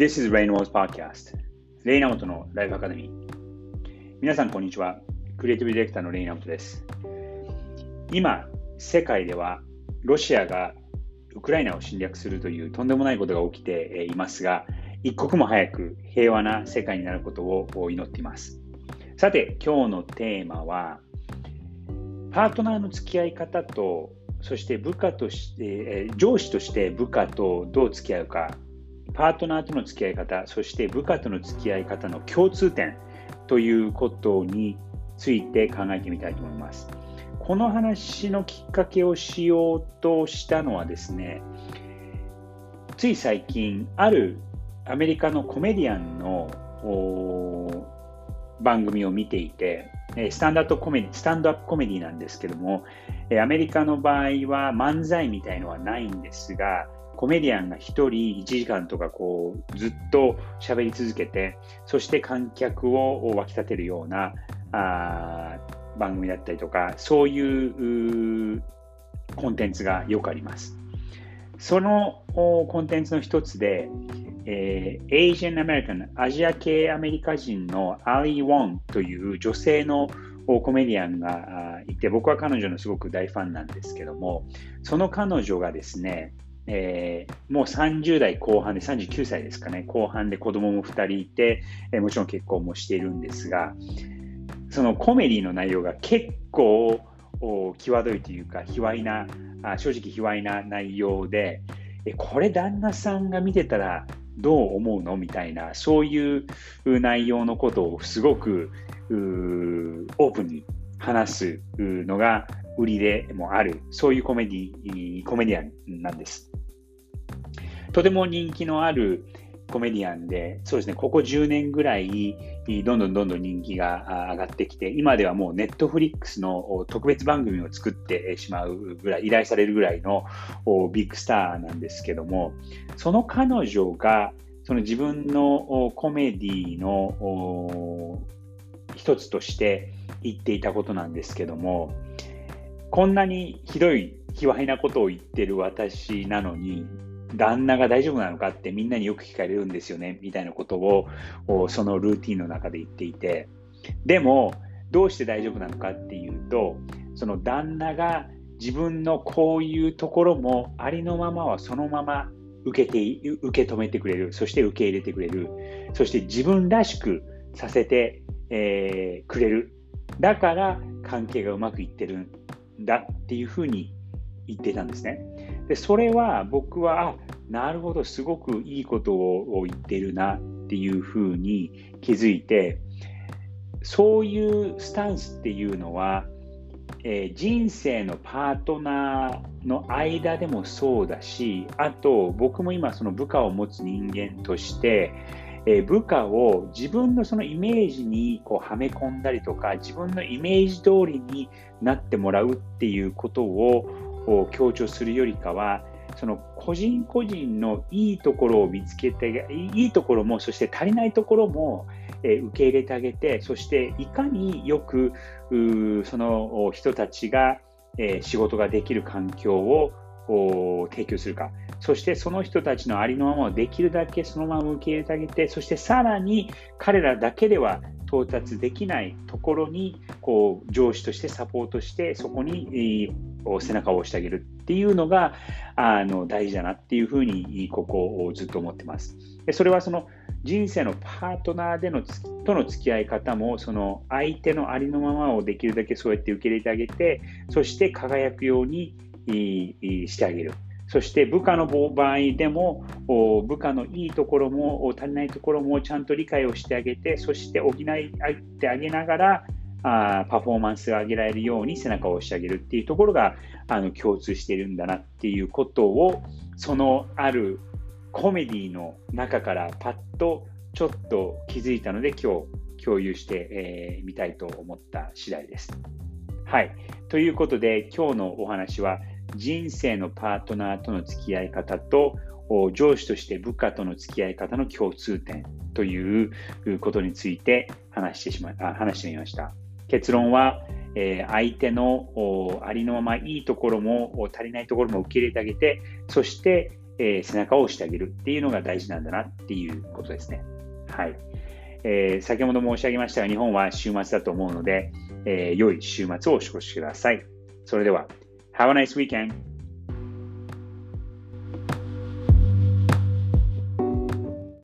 This is Reynolds Podcast. レイナモトのライフアカデミー皆さんこんにちは。クリエイティブディレクターのレイナモトです。今世界ではロシアがウクライナを侵略するというとんでもないことが起きていますが一刻も早く平和な世界になることを祈っています。さて今日のテーマはパートナーの付き合い方とそして部下として、上司として部下とどう付き合うかパートナーとの付き合い方、そして部下との付き合い方の共通点ということについて考えてみたいと思います。この話のきっかけをしようとしたのはですね、つい最近、あるアメリカのコメディアンの番組を見ていて、スタンダップコメディスタンドアップコメディなんですけども、アメリカの場合は漫才みたいのはないんですが、コメディアンが1人1時間とかこうずっと喋り続けて、そして観客を沸き立てるようなあ番組だったりとか、そういうコンテンツがよくあります。そのコンテンツの一つで、えー、Asian American、アジア系アメリカ人のアリー・ウォンという女性のコメディアンがいて、僕は彼女のすごく大ファンなんですけども、その彼女がですね、えー、もう30代後半で39歳ですかね、後半で子供も2人いて、えー、もちろん結婚もしているんですが、そのコメディの内容が結構際どいというか、卑猥な、あ正直卑猥な内容で、えこれ旦那さんが見てたらどう思うの？みたいな、そういう内容のことをすごくオープンに話すのが売りでもある、そういうコメディコメディアンなんです。とても人気のあるコメディアンで、そうですね、ここ10年ぐらい、どんどんどんどん人気が上がってきて、今ではもうネットフリックスの特別番組を作ってしまうぐらい、依頼されるぐらいのビッグスターなんですけども、その彼女が、その自分のコメディの一つとして言っていたことなんですけども、こんなにひどい、卑猥なことを言ってる私なのに、旦那が大丈夫なのかってみんなによく聞かれるんですよね、みたいなことをそのルーティンの中で言っていて、でも、どうして大丈夫なのかっていうと、その旦那が自分のこういうところもありのままはそのまま受けて受け止めてくれる、そして受け入れてくれる、そして自分らしくさせて、えー、くれる。だから関係がうまくいってるんだっていうふうに言ってたんですね。でそれは僕は、あなるほど、すごくいいことを言ってるなっていうふうに気づいて、そういうスタンスっていうのは、えー、人生のパートナーの間でもそうだし、あと僕も今その部下を持つ人間として、え、部下を自分のそのイメージにこうはめ込んだりとか、自分のイメージ通りになってもらうっていうことを強調するよりかは、その個人個人のいいところを見つけて、いいところも、そして足りないところも、え受け入れてあげて、そしていかによくその人たちが、え仕事ができる環境を提供するか、そしてその人たちのありのままをできるだけそのまま受け入れてあげて、そしてさらに彼らだけでは到達できないところにこう上司としてサポートして、そこに背中を押してあげるっていうのがあの大事だなっていうふうにここをずっと思ってます。でそれはその人生のパートナーでのとの付き合い方もその相手のありのままをできるだけそうやって受け入れてあげてそして輝くようにしてあげる。そして部下の場合でも部下のいいところも足りないところもちゃんと理解をしてあげてそして補ってあげながらあパフォーマンスが上げられるように背中を押してあげるっていうところがあの共通しているんだなっていうことをそのあるコメディの中からパッとちょっと気づいたので今日共有してみ、えー、たいと思った次第です。はい。ということで今日のお話は人生のパートナーとの付き合い方と上司として部下との付き合い方の共通点ということについて話してしま話してみました。結論は、えー、相手のありのままいいところも足りないところも受け入れてあげて、そして、えー、背中を押してあげるっていうのが大事なんだなっていうことですね。はい。えー、先ほど申し上げましたが、日本は週末だと思うので、え、良い週末をお過ごしください。それでは、Have a nice weekend!